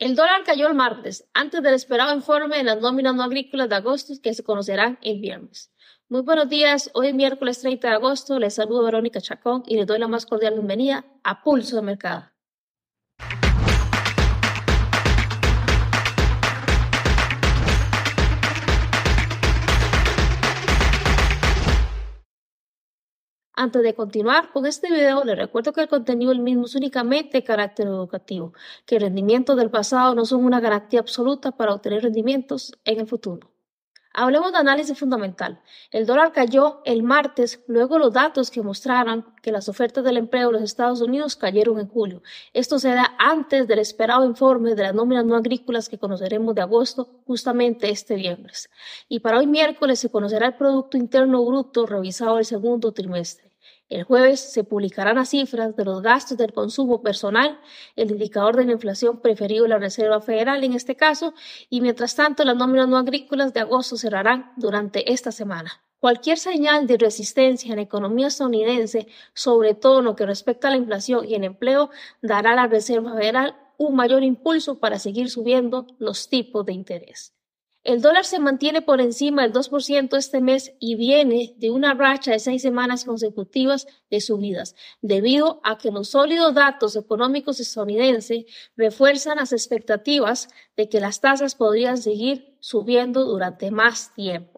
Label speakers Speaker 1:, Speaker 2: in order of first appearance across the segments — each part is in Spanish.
Speaker 1: El dólar cayó el martes, antes del esperado informe de las nóminas no agrícolas de agosto que se conocerán el viernes. Muy buenos días, hoy es miércoles 30 de agosto, les saludo Verónica Chacón y les doy la más cordial bienvenida a Pulso de Mercado. Antes de continuar con este video, les recuerdo que el contenido del mismo es únicamente de carácter educativo, que el rendimiento del pasado no son una garantía absoluta para obtener rendimientos en el futuro. Hablemos de análisis fundamental. El dólar cayó el martes, luego los datos que mostraran que las ofertas del empleo en los Estados Unidos cayeron en julio. Esto se da antes del esperado informe de las nóminas no agrícolas que conoceremos de agosto, justamente este viernes. Y para hoy miércoles se conocerá el Producto Interno Bruto revisado el segundo trimestre. El jueves se publicarán las cifras de los gastos del consumo personal, el indicador de la inflación preferido de la Reserva Federal en este caso, y mientras tanto las nóminas no agrícolas de agosto cerrarán durante esta semana. Cualquier señal de resistencia en la economía estadounidense, sobre todo en lo que respecta a la inflación y el empleo, dará a la Reserva Federal un mayor impulso para seguir subiendo los tipos de interés. El dólar se mantiene por encima del 2% este mes y viene de una racha de seis semanas consecutivas de subidas, debido a que los sólidos datos económicos estadounidenses refuerzan las expectativas de que las tasas podrían seguir subiendo durante más tiempo.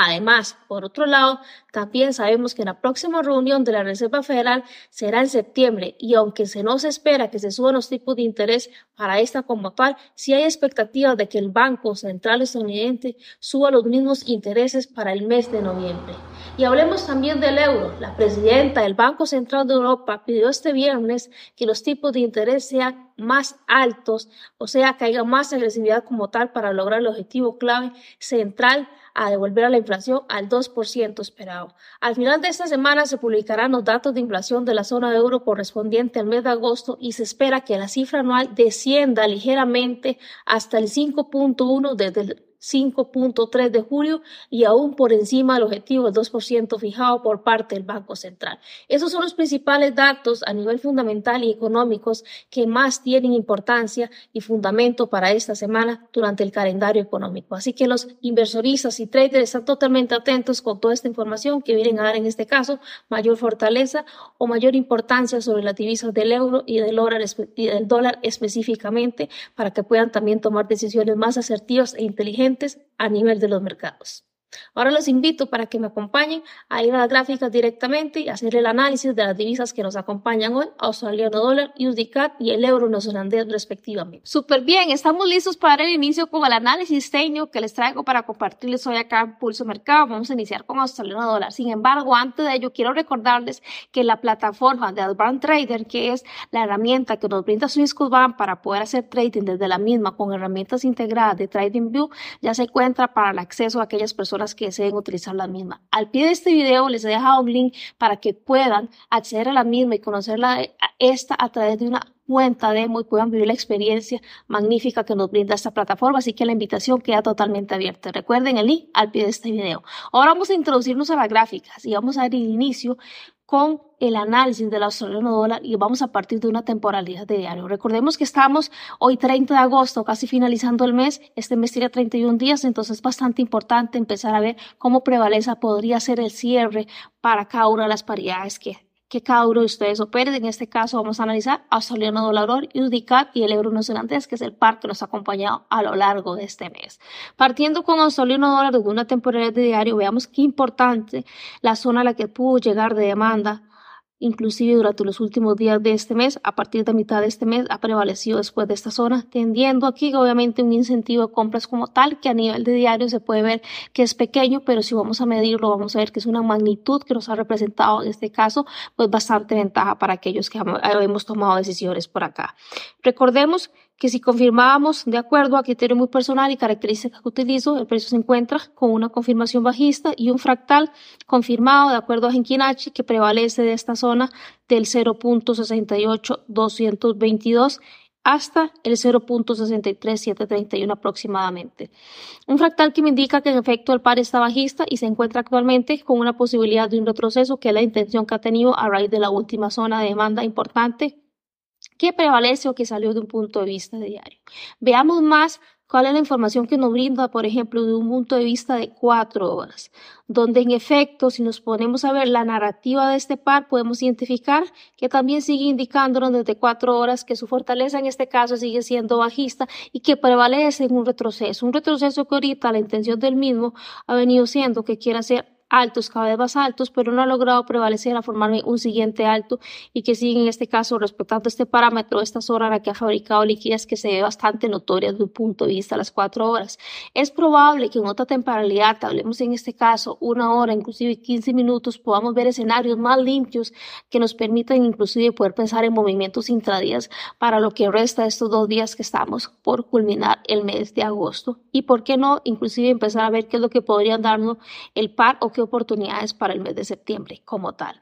Speaker 1: Además, por otro lado, también sabemos que la próxima reunión de la Reserva Federal será en septiembre y aunque se no se espera que se suban los tipos de interés para esta como tal, sí hay expectativas de que el Banco Central estadounidense suba los mismos intereses para el mes de noviembre. Y hablemos también del euro. La presidenta del Banco Central de Europa pidió este viernes que los tipos de interés sean más altos, o sea, que haya más agresividad como tal para lograr el objetivo clave central a devolver a la inflación al 2% esperado. Al final de esta semana se publicarán los datos de inflación de la zona de euro correspondiente al mes de agosto y se espera que la cifra anual descienda ligeramente hasta el 5.1 desde el 5.3 de julio y aún por encima del objetivo del 2% fijado por parte del Banco Central. Esos son los principales datos a nivel fundamental y económicos que más tienen importancia y fundamento para esta semana durante el calendario económico. Así que los inversoristas y traders están totalmente atentos con toda esta información que vienen a dar en este caso mayor fortaleza o mayor importancia sobre las divisas del euro y del dólar, y del dólar específicamente para que puedan también tomar decisiones más asertivas e inteligentes a nivel de los mercados. Ahora los invito para que me acompañen a ir a las gráficas directamente y hacer el análisis de las divisas que nos acompañan hoy, australiano dólar, USD y el euro neozelandés respectivamente. Súper bien, estamos listos para el inicio con el análisis técnico que les traigo para compartirles hoy acá en Pulso Mercado. Vamos a iniciar con australiano dólar. Sin embargo, antes de ello, quiero recordarles que la plataforma de Advanced Trader, que es la herramienta que nos brinda Swissquote para poder hacer trading desde la misma con herramientas integradas de TradingView, ya se encuentra para el acceso a aquellas personas que deseen utilizar la misma. Al pie de este video les he dejado un link para que puedan acceder a la misma y conocerla esta a través de una cuenta demo y puedan vivir la experiencia magnífica que nos brinda esta plataforma. Así que la invitación queda totalmente abierta. Recuerden el link al pie de este video. Ahora vamos a introducirnos a las gráficas y vamos a dar inicio con el análisis del australiano dólar y vamos a partir de una temporalidad de diario. Recordemos que estamos hoy 30 de agosto, casi finalizando el mes. Este mes tiene 31 días, entonces es bastante importante empezar a ver cómo prevaleza podría ser el cierre para cada una de las paridades que que cada uno de ustedes opere. En este caso vamos a analizar australiano dólar, USDCAD y el euro neozelandés, que es el par que nos ha acompañado a lo largo de este mes. Partiendo con australiano dólar de una temporada de diario, veamos qué importante la zona a la que pudo llegar de demanda inclusive durante los últimos días de este mes, a partir de mitad de este mes, ha prevalecido después de esta zona, tendiendo aquí obviamente un incentivo de compras como tal, que a nivel de diario se puede ver que es pequeño, pero si vamos a medirlo, vamos a ver que es una magnitud que nos ha representado en este caso, pues bastante ventaja para aquellos que hemos tomado decisiones por acá. Recordemos que si confirmábamos de acuerdo a criterio muy personal y características que utilizo, el precio se encuentra con una confirmación bajista y un fractal confirmado de acuerdo a Genkinachi que prevalece de esta zona del 0.68222 hasta el 0.63731 aproximadamente. Un fractal que me indica que en efecto el par está bajista y se encuentra actualmente con una posibilidad de un retroceso que es la intención que ha tenido a raíz de la última zona de demanda importante que prevalece o que salió de un punto de vista diario. Veamos más cuál es la información que nos brinda, por ejemplo, de un punto de vista de cuatro horas, donde en efecto, si nos ponemos a ver la narrativa de este par, podemos identificar que también sigue indicándonos desde cuatro horas que su fortaleza en este caso sigue siendo bajista y que prevalece en un retroceso, un retroceso que ahorita la intención del mismo ha venido siendo que quiera hacer altos, cada vez más altos, pero no ha logrado prevalecer a formarme un siguiente alto y que sigue en este caso respetando este parámetro, esta zona la que ha fabricado liquidez que se ve bastante notoria desde un punto de vista a las cuatro horas. Es probable que en otra temporalidad, hablemos en este caso una hora, inclusive 15 minutos, podamos ver escenarios más limpios que nos permitan inclusive poder pensar en movimientos intradías para lo que resta de estos dos días que estamos por culminar el mes de agosto y por qué no inclusive empezar a ver qué es lo que podrían darnos el par o oportunidades para el mes de septiembre como tal.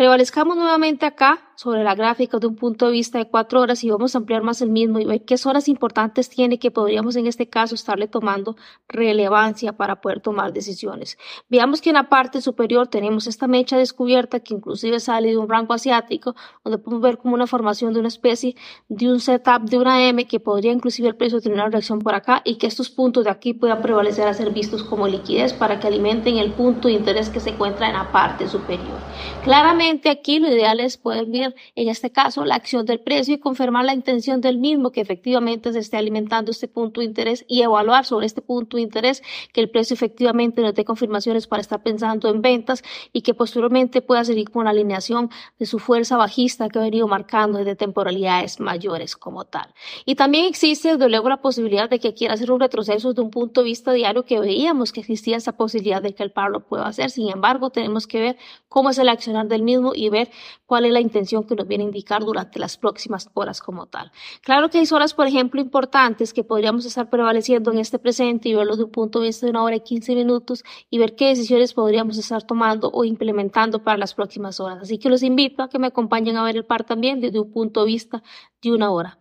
Speaker 1: Prevalezcamos nuevamente acá sobre la gráfica de un punto de vista de cuatro horas y vamos a ampliar más el mismo y ver qué zonas importantes tiene que podríamos en este caso estarle tomando relevancia para poder tomar decisiones. Veamos que en la parte superior tenemos esta mecha descubierta que inclusive sale de un rango asiático, donde podemos ver como una formación de una especie de un setup de una M que podría inclusive el precio tener una reacción por acá y que estos puntos de aquí puedan prevalecer a ser vistos como liquidez para que alimenten el punto de interés que se encuentra en la parte superior. Claramente aquí lo ideal es poder ver, en este caso, la acción del precio y confirmar la intención del mismo que efectivamente se esté alimentando este punto de interés y evaluar sobre este punto de interés que el precio efectivamente nos dé confirmaciones para estar pensando en ventas y que posteriormente pueda seguir con la alineación de su fuerza bajista que ha venido marcando desde temporalidades mayores como tal. Y también existe desde luego la posibilidad de que quiera hacer un retroceso desde un punto de vista diario que veíamos que existía esa posibilidad de que el par lo pueda hacer. Sin embargo, tenemos que ver cómo es el accionar del mismo y ver cuál es la intención que nos viene a indicar durante las próximas horas como tal. Claro que hay horas, por ejemplo, importantes que podríamos estar prevaleciendo en este presente y verlo de un punto de vista de una hora y 15 minutos y ver qué decisiones podríamos estar tomando o implementando para las próximas horas. Así que los invito a que me acompañen a ver el par también desde un punto de vista de una hora.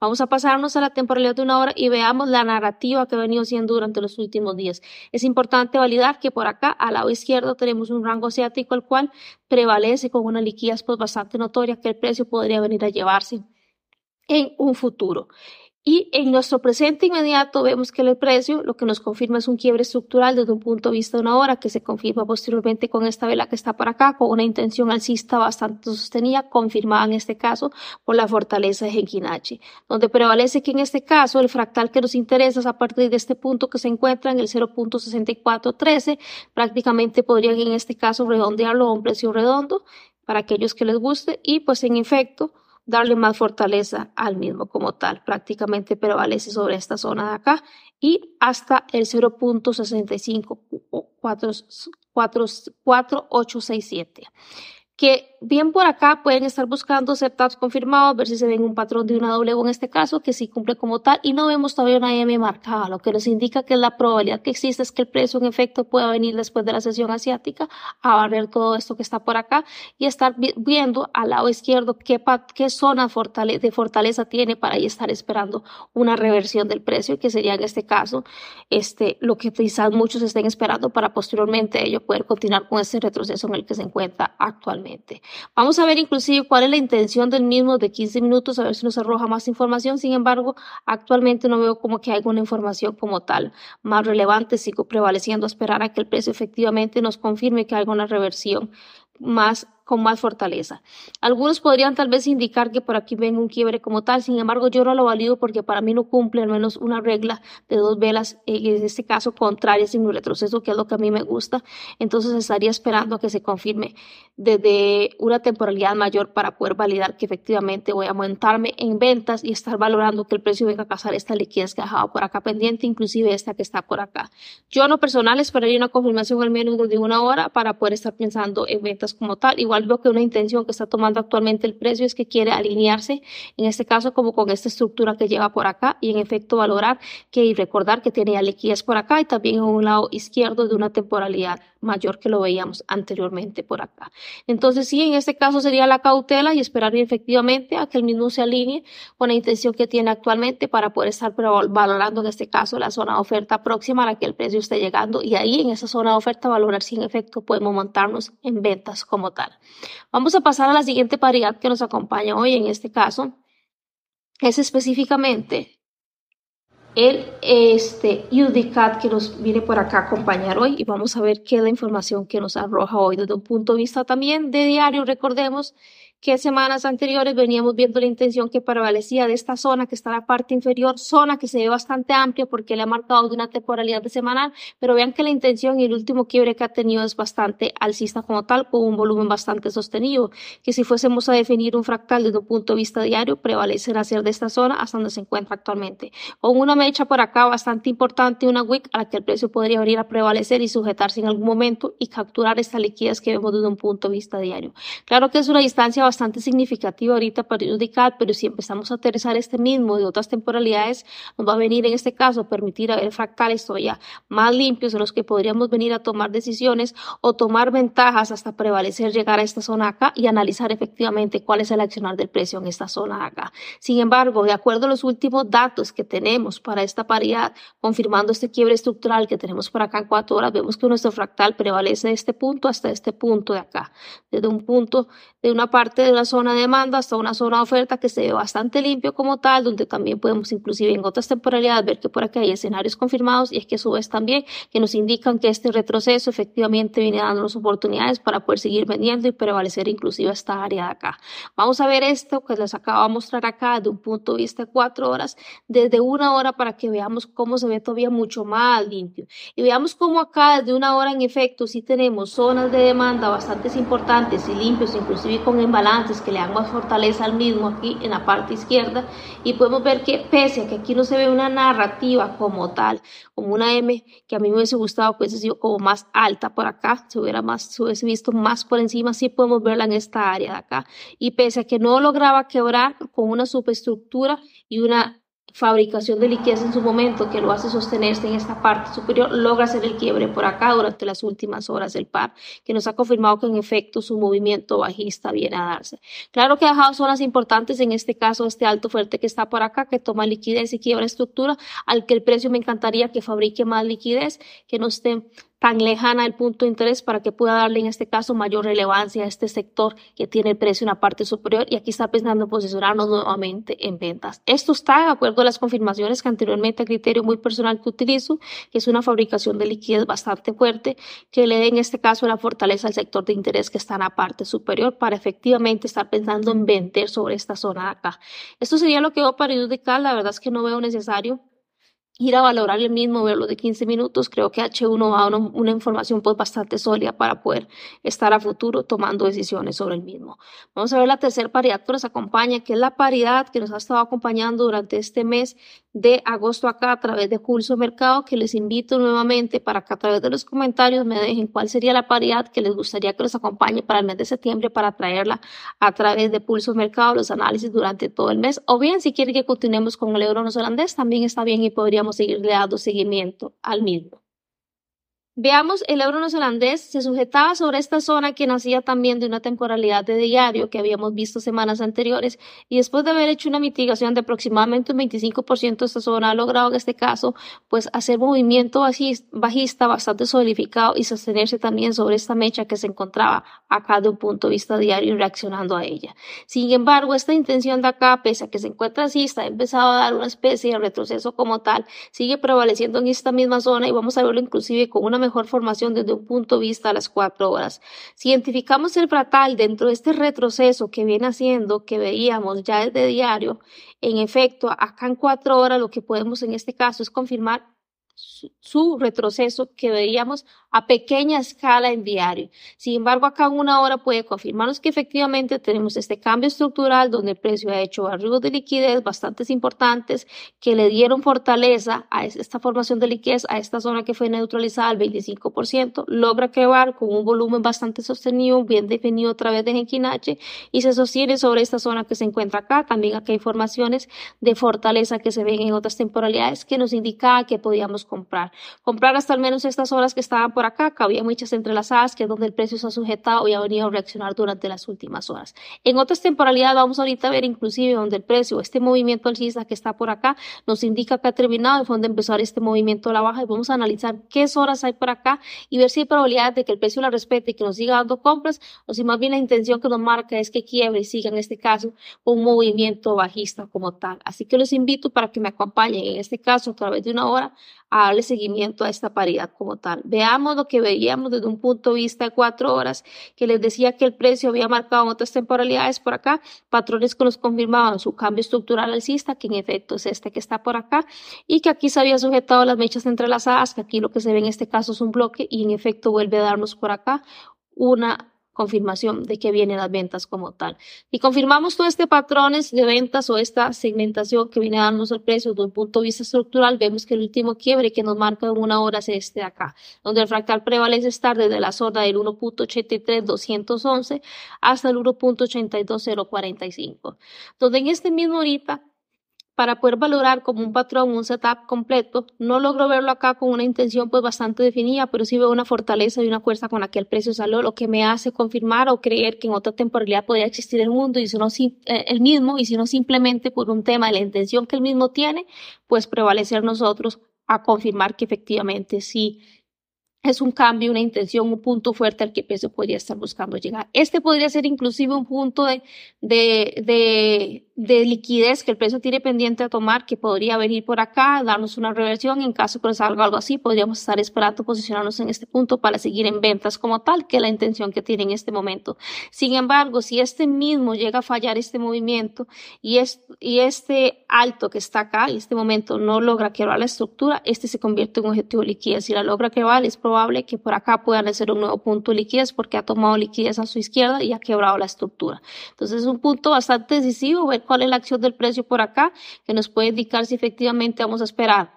Speaker 1: Vamos a pasarnos a la temporalidad de una hora y veamos la narrativa que ha venido siendo durante los últimos días. Es importante validar que por acá, al lado izquierdo, tenemos un rango asiático, el cual prevalece con una liquidez pues, bastante notoria que el precio podría venir a llevarse en un futuro. Y en nuestro presente inmediato vemos que el precio lo que nos confirma es un quiebre estructural desde un punto de vista de una hora que se confirma posteriormente con esta vela que está por acá, con una intención alcista bastante sostenida, confirmada en este caso por la fortaleza de Genkinachi, donde prevalece que en este caso el fractal que nos interesa es a partir de este punto que se encuentra en el 0.6413, prácticamente podrían en este caso redondearlo a un precio redondo para aquellos que les guste y pues en efecto darle más fortaleza al mismo como tal. Prácticamente prevalece sobre esta zona de acá y hasta el 0.654867 que bien por acá pueden estar buscando setups confirmados, ver si se ven un patrón de una doble en este caso, que sí cumple como tal, y no vemos todavía una M marcada, lo que nos indica que la probabilidad que existe es que el precio en efecto pueda venir después de la sesión asiática a barrer todo esto que está por acá y estar viendo al lado izquierdo qué, qué zona de fortaleza tiene para ahí estar esperando una reversión del precio, que sería en este caso este, lo que quizás muchos estén esperando para posteriormente ello poder continuar con ese retroceso en el que se encuentra actualmente. Vamos a ver inclusive cuál es la intención del mismo de 15 minutos, a ver si nos arroja más información. Sin embargo, actualmente no veo como que haya una información como tal más relevante. Sigo prevaleciendo a esperar a que el precio efectivamente nos confirme que hay una reversión más con más fortaleza. Algunos podrían tal vez indicar que por aquí ven un quiebre como tal, sin embargo yo no lo valido porque para mí no cumple al menos una regla de dos velas, en este caso contrarias sin un retroceso, que es lo que a mí me gusta, entonces estaría esperando a que se confirme desde una temporalidad mayor para poder validar que efectivamente voy a aumentarme en ventas y estar valorando que el precio venga a casar esta liquidez que ha dejado por acá pendiente, inclusive esta que está por acá. Yo en lo personal esperaría una confirmación al menos de una hora para poder estar pensando en ventas como tal, igual veo que una intención que está tomando actualmente el precio es que quiere alinearse, en este caso como con esta estructura que lleva por acá y en efecto valorar que y recordar que tiene liquidez por acá y también en un lado izquierdo de una temporalidad mayor que lo veíamos anteriormente por acá. Entonces sí, en este caso sería la cautela y esperar efectivamente a que el mismo se alinee con la intención que tiene actualmente para poder estar valorando en este caso la zona de oferta próxima a la que el precio esté llegando y ahí en esa zona de oferta valorar si en efecto podemos montarnos en ventas como tal. Vamos a pasar a la siguiente paridad que nos acompaña hoy en este caso es específicamente el este, UDCAT que nos viene por acá a acompañar hoy y vamos a ver qué es la información que nos arroja hoy desde un punto de vista también de diario. Recordemos que semanas anteriores veníamos viendo la intención que prevalecía de esta zona que está en la parte inferior, zona que se ve bastante amplia porque le ha marcado de una temporalidad de semanal, pero vean que la intención y el último quiebre que ha tenido es bastante alcista como tal, con un volumen bastante sostenido, que si fuésemos a definir un fractal desde un punto de vista diario, prevalecerá ser de esta zona hasta donde se encuentra actualmente. Con una mecha por acá bastante importante, una wick a la que el precio podría venir a prevalecer y sujetarse en algún momento y capturar esta liquidez que vemos desde un punto de vista diario. Claro que es una distancia bastante significativa ahorita para indicar, pero si empezamos a aterrizar este mismo de otras temporalidades, nos va a venir en este caso permitir a ver fractales todavía más limpios en los que podríamos venir a tomar decisiones o tomar ventajas hasta prevalecer llegar a esta zona acá y analizar efectivamente cuál es el accionar del precio en esta zona acá. Sin embargo, de acuerdo a los últimos datos que tenemos para esta paridad, confirmando este quiebre estructural que tenemos por acá en cuatro horas, vemos que nuestro fractal prevalece de este punto hasta este punto de acá, desde un punto de una parte de una zona de demanda hasta una zona de oferta que se ve bastante limpio como tal, donde también podemos inclusive en otras temporalidades ver que por aquí hay escenarios confirmados y es que a su vez también que nos indican que este retroceso efectivamente viene dándonos oportunidades para poder seguir vendiendo y prevalecer inclusive esta área de acá. Vamos a ver esto que les acabo de mostrar acá de un punto de vista de cuatro horas, desde una hora para que veamos cómo se ve todavía mucho más limpio. Y veamos cómo acá desde una hora en efecto sí tenemos zonas de demanda bastante importantes y limpios, inclusive con embalance que le dan más fortaleza al mismo aquí en la parte izquierda. Y podemos ver que pese a que aquí no se ve una narrativa como tal, como una M que a mí me hubiese gustado que hubiese sido como más alta por acá, se hubiera más, se hubiese visto más por encima, sí podemos verla en esta área de acá. Y pese a que no lograba quebrar con una superestructura y una fabricación de liquidez en su momento que lo hace sostenerse en esta parte superior, logra hacer el quiebre por acá durante las últimas horas del par, que nos ha confirmado que en efecto su movimiento bajista viene a darse. Claro que ha dejado zonas importantes, en este caso este alto fuerte que está por acá, que toma liquidez y quiebra estructura, al que el precio me encantaría que fabrique más liquidez, que no esté tan lejana el punto de interés para que pueda darle en este caso mayor relevancia a este sector que tiene el precio en la parte superior y aquí está pensando en posicionarnos nuevamente en ventas. Esto está de acuerdo a las confirmaciones que anteriormente a criterio muy personal que utilizo, que es una fabricación de liquidez bastante fuerte que le dé en este caso la fortaleza al sector de interés que está en la parte superior para efectivamente estar pensando en vender sobre esta zona de acá. Esto sería lo que veo para indicar, la verdad es que no veo necesario ir a valorar el mismo, verlo de 15 minutos, creo que H1 va a una, una, información pues bastante sólida para poder estar a futuro tomando decisiones sobre el mismo. Vamos a ver la tercera paridad que nos acompaña, que es la paridad que nos ha estado acompañando durante este mes de agosto acá a través de Pulso Mercado, que les invito nuevamente para que a través de los comentarios me dejen cuál sería la paridad que les gustaría que los acompañe para el mes de septiembre para traerla a través de Pulso Mercado, los análisis durante todo el mes, o bien si quieren que continuemos con el euro neozelandés, también está bien y podríamos seguirle dando seguimiento al mismo. Veamos, el euro neozelandés se sujetaba sobre esta zona que nacía también de una temporalidad de diario que habíamos visto semanas anteriores y después de haber hecho una mitigación de aproximadamente un 25% esta zona ha logrado en este caso pues hacer movimiento bajista bastante solidificado y sostenerse también sobre esta mecha que se encontraba acá de un punto de vista diario reaccionando a ella. Sin embargo, esta intención de acá, pese a que se encuentra así, está empezado a dar una especie de retroceso como tal, sigue prevaleciendo en esta misma zona y vamos a verlo inclusive con una mejor formación desde un punto de vista a las cuatro horas. Si identificamos el fratal dentro de este retroceso que viene haciendo, que veíamos ya desde diario, en efecto, acá en cuatro horas lo que podemos en este caso es confirmar su, retroceso que veíamos a pequeña escala en diario. Sin embargo, acá en una hora puede confirmarnos que efectivamente tenemos este cambio estructural donde el precio ha hecho arribos de liquidez bastante importantes que le dieron fortaleza a esta formación de liquidez, a esta zona que fue neutralizada al 25%, logra quebrar con un volumen bastante sostenido, bien definido a través de Genkinache y se sostiene sobre esta zona que se encuentra acá. También acá hay informaciones de fortaleza que se ven en otras temporalidades que nos indica que podíamos comprar. Comprar hasta al menos estas horas que estaban por acá, que había muchas entrelazadas, que es donde el precio se ha sujetado y ha venido a reaccionar durante las últimas horas. En otras temporalidades vamos ahorita a ver inclusive donde el precio, este movimiento alcista que está por acá, nos indica que ha terminado y fue donde empezar este movimiento a la baja y vamos a analizar qué horas hay por acá y ver si hay probabilidad de que el precio la respete y que nos siga dando compras o si más bien la intención que nos marca es que quiebre y siga en este caso un movimiento bajista como tal. Así que los invito para que me acompañen en este caso a través de una hora a darle seguimiento a esta paridad como tal. Veamos lo que veíamos desde un punto de vista de cuatro horas, que les decía que el precio había marcado en otras temporalidades por acá, patrones que nos confirmaban su cambio estructural alcista, que en efecto es este que está por acá, y que aquí se había sujetado las mechas entrelazadas, que aquí lo que se ve en este caso es un bloque, y en efecto vuelve a darnos por acá una confirmación de que vienen las ventas como tal. Y confirmamos todo este patrones de ventas o esta segmentación que viene a darnos el precio desde un punto de vista estructural, vemos que el último quiebre que nos marca en una hora es este de acá, donde el fractal prevalece estar desde la zona del 1.83211 hasta el 1.82045, donde en este mismo ahorita para poder valorar como un patrón un setup completo. No logro verlo acá con una intención pues bastante definida, pero sí veo una fortaleza y una fuerza con la que el precio salió, lo que me hace confirmar o creer que en otra temporalidad podría existir el mundo y si no eh, el mismo y si no simplemente por un tema de la intención que el mismo tiene, pues prevalecer nosotros a confirmar que efectivamente sí es un cambio, una intención, un punto fuerte al que peso podría estar buscando llegar. Este podría ser inclusive un punto de, de, de, de liquidez que el precio tiene pendiente a tomar, que podría venir por acá, darnos una reversión. En caso que nos salga algo así, podríamos estar esperando posicionarnos en este punto para seguir en ventas como tal, que es la intención que tiene en este momento. Sin embargo, si este mismo llega a fallar este movimiento y, es, y este alto que está acá, en este momento no logra quebrar la estructura, este se convierte en un objetivo de liquidez. Si la logra quebrar, es probable que por acá puedan ser un nuevo punto de liquidez porque ha tomado liquidez a su izquierda y ha quebrado la estructura. Entonces es un punto bastante decisivo ver cuál es la acción del precio por acá, que nos puede indicar si efectivamente vamos a esperar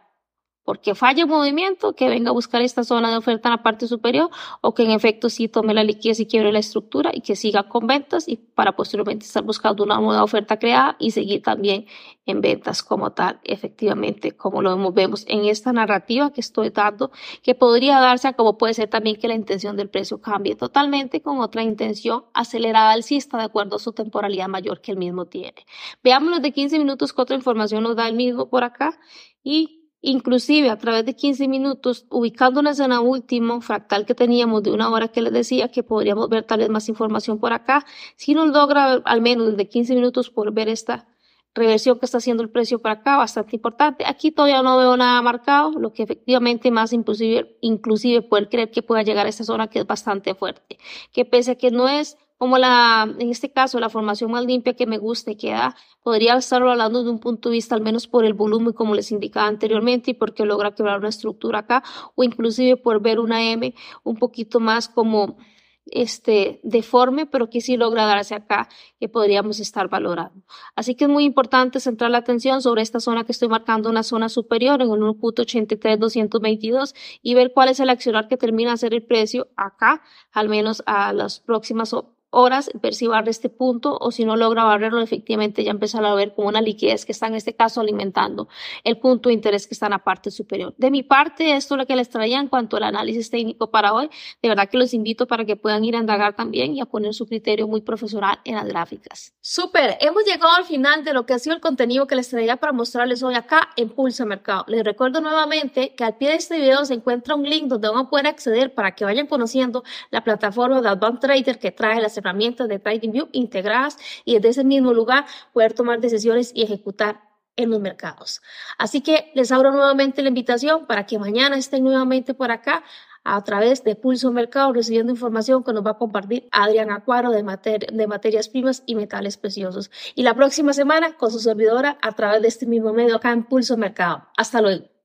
Speaker 1: porque falle el movimiento, que venga a buscar esta zona de oferta en la parte superior o que en efecto sí tome la liquidez y quiebre la estructura y que siga con ventas y para posteriormente estar buscando una nueva oferta creada y seguir también en ventas como tal, efectivamente, como lo vemos en esta narrativa que estoy dando, que podría darse como puede ser también que la intención del precio cambie totalmente con otra intención acelerada alcista de acuerdo a su temporalidad mayor que el mismo tiene. Veámonos de 15 minutos qué otra información nos da el mismo por acá y inclusive a través de 15 minutos, ubicándonos en el último fractal que teníamos de una hora que les decía que podríamos ver tal vez más información por acá, si nos logra al menos de 15 minutos por ver esta reversión que está haciendo el precio para acá, bastante importante. Aquí todavía no veo nada marcado, lo que efectivamente más inclusive, inclusive poder creer que pueda llegar a esta zona que es bastante fuerte, que pese a que no es como la, en este caso, la formación más limpia que me guste, que da, podría estarlo hablando de un punto de vista al menos por el volumen, como les indicaba anteriormente, y porque logra quebrar una estructura acá, o inclusive por ver una M un poquito más como este, deforme, pero que sí logra darse acá, que podríamos estar valorando. Así que es muy importante centrar la atención sobre esta zona que estoy marcando, una zona superior en un 1.83222 y ver cuál es el accionar que termina de hacer el precio acá, al menos a las próximas horas ver barre este punto o si no logra barrerlo, efectivamente ya empezar a ver como una liquidez que está en este caso alimentando el punto de interés que está en la parte superior. De mi parte, esto es lo que les traía en cuanto al análisis técnico para hoy. De verdad que los invito para que puedan ir a indagar también y a poner su criterio muy profesional en las gráficas. Súper, hemos llegado al final de lo que ha sido el contenido que les traía para mostrarles hoy acá en Pulso Mercado. Les recuerdo nuevamente que al pie de este video se encuentra un link donde van a poder acceder para que vayan conociendo la plataforma de Advanced Trader que trae las herramientas de TradingView integradas y desde ese mismo lugar poder tomar decisiones y ejecutar en los mercados. Así que les abro nuevamente la invitación para que mañana estén nuevamente por acá a través de Pulso Mercado recibiendo información que nos va a compartir Adrián Acuaro de, materias primas y metales preciosos. Y la próxima semana con su servidora a través de este mismo medio acá en Pulso Mercado. Hasta luego.